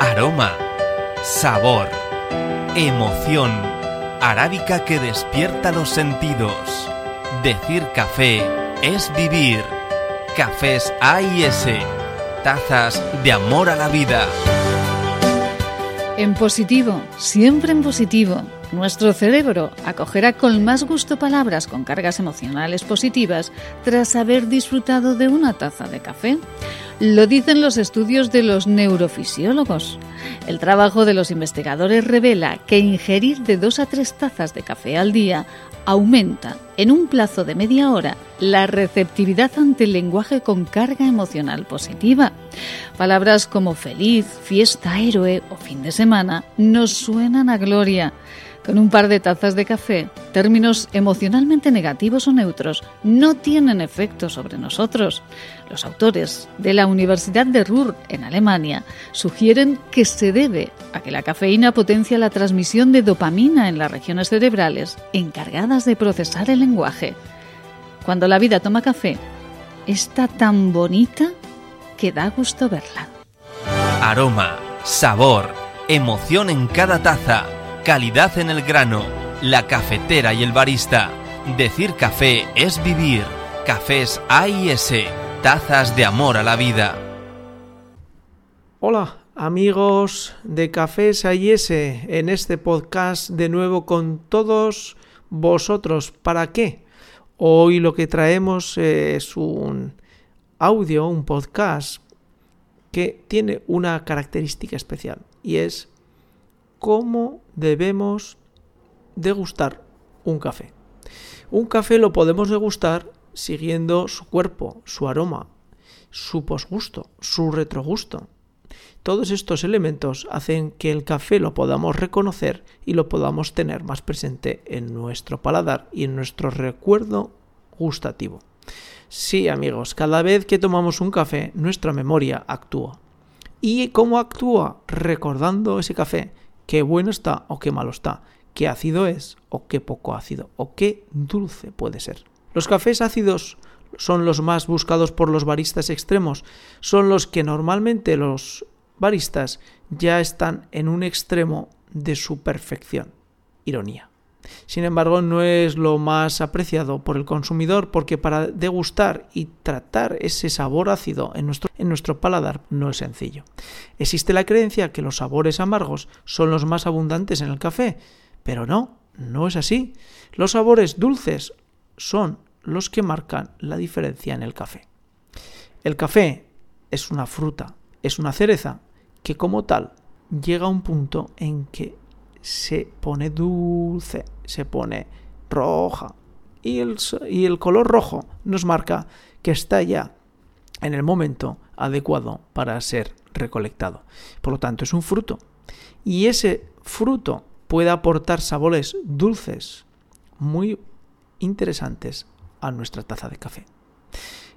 Aroma, sabor, emoción, arábica que despierta los sentidos. Decir café es vivir. Cafés A y S, tazas de amor a la vida. En positivo, siempre en positivo, nuestro cerebro acogerá con más gusto palabras con cargas emocionales positivas tras haber disfrutado de una taza de café. Lo dicen los estudios de los neurofisiólogos. El trabajo de los investigadores revela que ingerir de dos a tres tazas de café al día aumenta en un plazo de media hora la receptividad ante el lenguaje con carga emocional positiva. Palabras como feliz, fiesta, héroe o fin de semana nos suenan a gloria. Con un par de tazas de café, términos emocionalmente negativos o neutros no tienen efecto sobre nosotros. Los autores de la Universidad de Ruhr en Alemania sugieren que se debe a que la cafeína potencia la transmisión de dopamina en las regiones cerebrales encargadas de procesar el lenguaje. Cuando la vida toma café, está tan bonita que da gusto verla. Aroma, sabor, emoción en cada taza, calidad en el grano, la cafetera y el barista. Decir café es vivir. Cafés A y S, tazas de amor a la vida. Hola amigos de Cafés AIS en este podcast de nuevo con todos vosotros. ¿Para qué? Hoy lo que traemos es un audio, un podcast que tiene una característica especial y es cómo debemos degustar un café. Un café lo podemos degustar siguiendo su cuerpo, su aroma, su posgusto, su retrogusto. Todos estos elementos hacen que el café lo podamos reconocer y lo podamos tener más presente en nuestro paladar y en nuestro recuerdo gustativo. Sí, amigos, cada vez que tomamos un café, nuestra memoria actúa. ¿Y cómo actúa? Recordando ese café, qué bueno está o qué malo está, qué ácido es o qué poco ácido, o qué dulce puede ser. Los cafés ácidos son los más buscados por los baristas extremos, son los que normalmente los baristas ya están en un extremo de su perfección. Ironía. Sin embargo, no es lo más apreciado por el consumidor porque para degustar y tratar ese sabor ácido en nuestro, en nuestro, paladar no es sencillo. Existe la creencia que los sabores amargos son los más abundantes en el café, pero no, no es así. Los sabores dulces son los que marcan la diferencia en el café. El café es una fruta, es una cereza que como tal llega a un punto en que se pone dulce, se pone roja. Y el, y el color rojo nos marca que está ya en el momento adecuado para ser recolectado. Por lo tanto, es un fruto. Y ese fruto puede aportar sabores dulces muy interesantes a nuestra taza de café.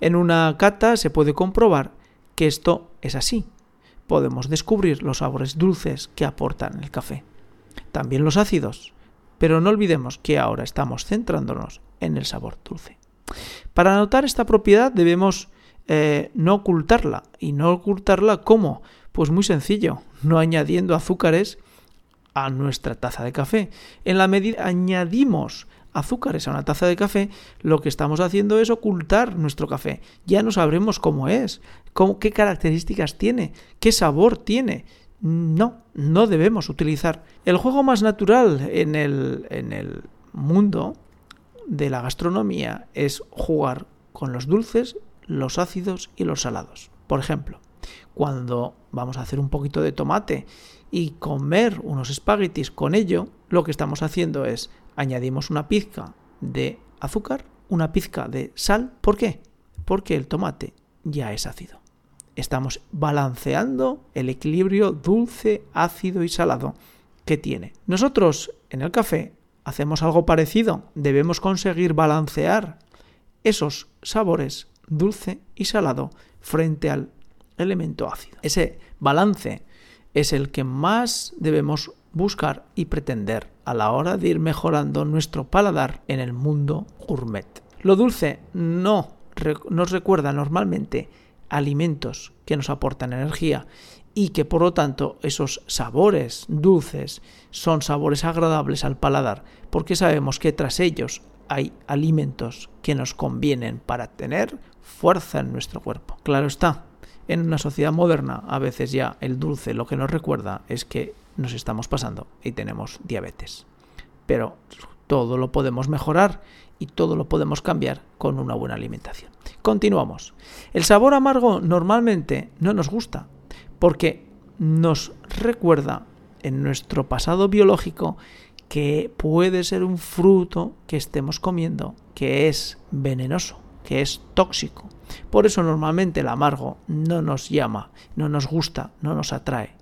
En una cata se puede comprobar que esto es así. Podemos descubrir los sabores dulces que aportan el café también los ácidos, pero no olvidemos que ahora estamos centrándonos en el sabor dulce. Para notar esta propiedad debemos eh, no ocultarla. ¿Y no ocultarla cómo? Pues muy sencillo, no añadiendo azúcares a nuestra taza de café. En la medida añadimos azúcares a una taza de café, lo que estamos haciendo es ocultar nuestro café. Ya no sabremos cómo es, cómo, qué características tiene, qué sabor tiene. No, no debemos utilizar. El juego más natural en el, en el mundo de la gastronomía es jugar con los dulces, los ácidos y los salados. Por ejemplo, cuando vamos a hacer un poquito de tomate y comer unos espaguetis con ello, lo que estamos haciendo es añadimos una pizca de azúcar, una pizca de sal. ¿Por qué? Porque el tomate ya es ácido. Estamos balanceando el equilibrio dulce, ácido y salado que tiene. Nosotros en el café hacemos algo parecido. Debemos conseguir balancear esos sabores dulce y salado frente al elemento ácido. Ese balance es el que más debemos buscar y pretender a la hora de ir mejorando nuestro paladar en el mundo gourmet. Lo dulce no nos recuerda normalmente alimentos que nos aportan energía y que por lo tanto esos sabores dulces son sabores agradables al paladar porque sabemos que tras ellos hay alimentos que nos convienen para tener fuerza en nuestro cuerpo. Claro está, en una sociedad moderna a veces ya el dulce lo que nos recuerda es que nos estamos pasando y tenemos diabetes. Pero todo lo podemos mejorar y todo lo podemos cambiar con una buena alimentación. Continuamos. El sabor amargo normalmente no nos gusta porque nos recuerda en nuestro pasado biológico que puede ser un fruto que estemos comiendo que es venenoso, que es tóxico. Por eso normalmente el amargo no nos llama, no nos gusta, no nos atrae.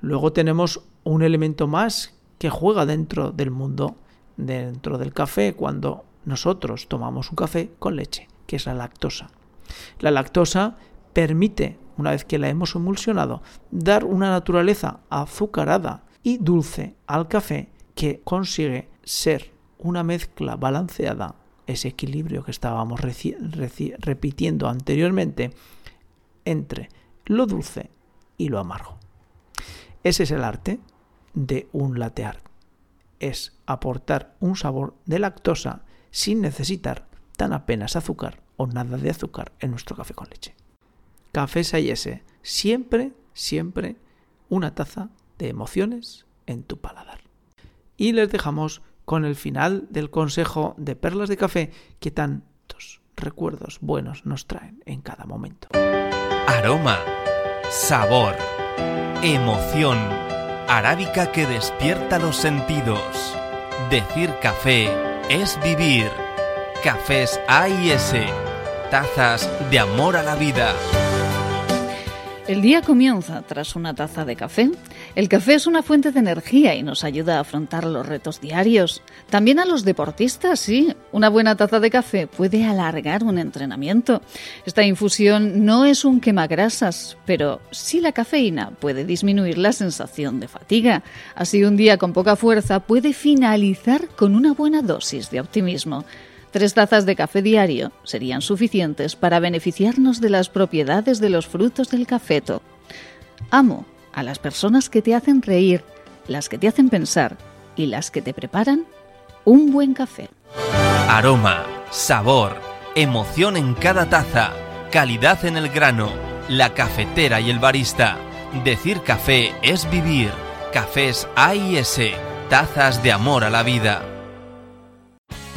Luego tenemos un elemento más que juega dentro del mundo, dentro del café, cuando nosotros tomamos un café con leche, que es la lactosa. La lactosa permite, una vez que la hemos emulsionado, dar una naturaleza azucarada y dulce al café que consigue ser una mezcla balanceada, ese equilibrio que estábamos repitiendo anteriormente, entre lo dulce y lo amargo. Ese es el arte de un latte art. Es aportar un sabor de lactosa sin necesitar tan apenas azúcar o nada de azúcar en nuestro café con leche. Café Sayese, siempre, siempre una taza de emociones en tu paladar. Y les dejamos con el final del consejo de perlas de café que tantos recuerdos buenos nos traen en cada momento. Aroma, sabor Emoción. Arábica que despierta los sentidos. Decir café es vivir. Cafés A y S. Tazas de amor a la vida. El día comienza tras una taza de café. El café es una fuente de energía y nos ayuda a afrontar los retos diarios. También a los deportistas, sí. Una buena taza de café puede alargar un entrenamiento. Esta infusión no es un quemagrasas, pero sí la cafeína puede disminuir la sensación de fatiga. Así un día con poca fuerza puede finalizar con una buena dosis de optimismo. Tres tazas de café diario serían suficientes para beneficiarnos de las propiedades de los frutos del cafeto. Amo a las personas que te hacen reír, las que te hacen pensar y las que te preparan un buen café. Aroma, sabor, emoción en cada taza, calidad en el grano, la cafetera y el barista. Decir café es vivir. Cafés A y S, tazas de amor a la vida.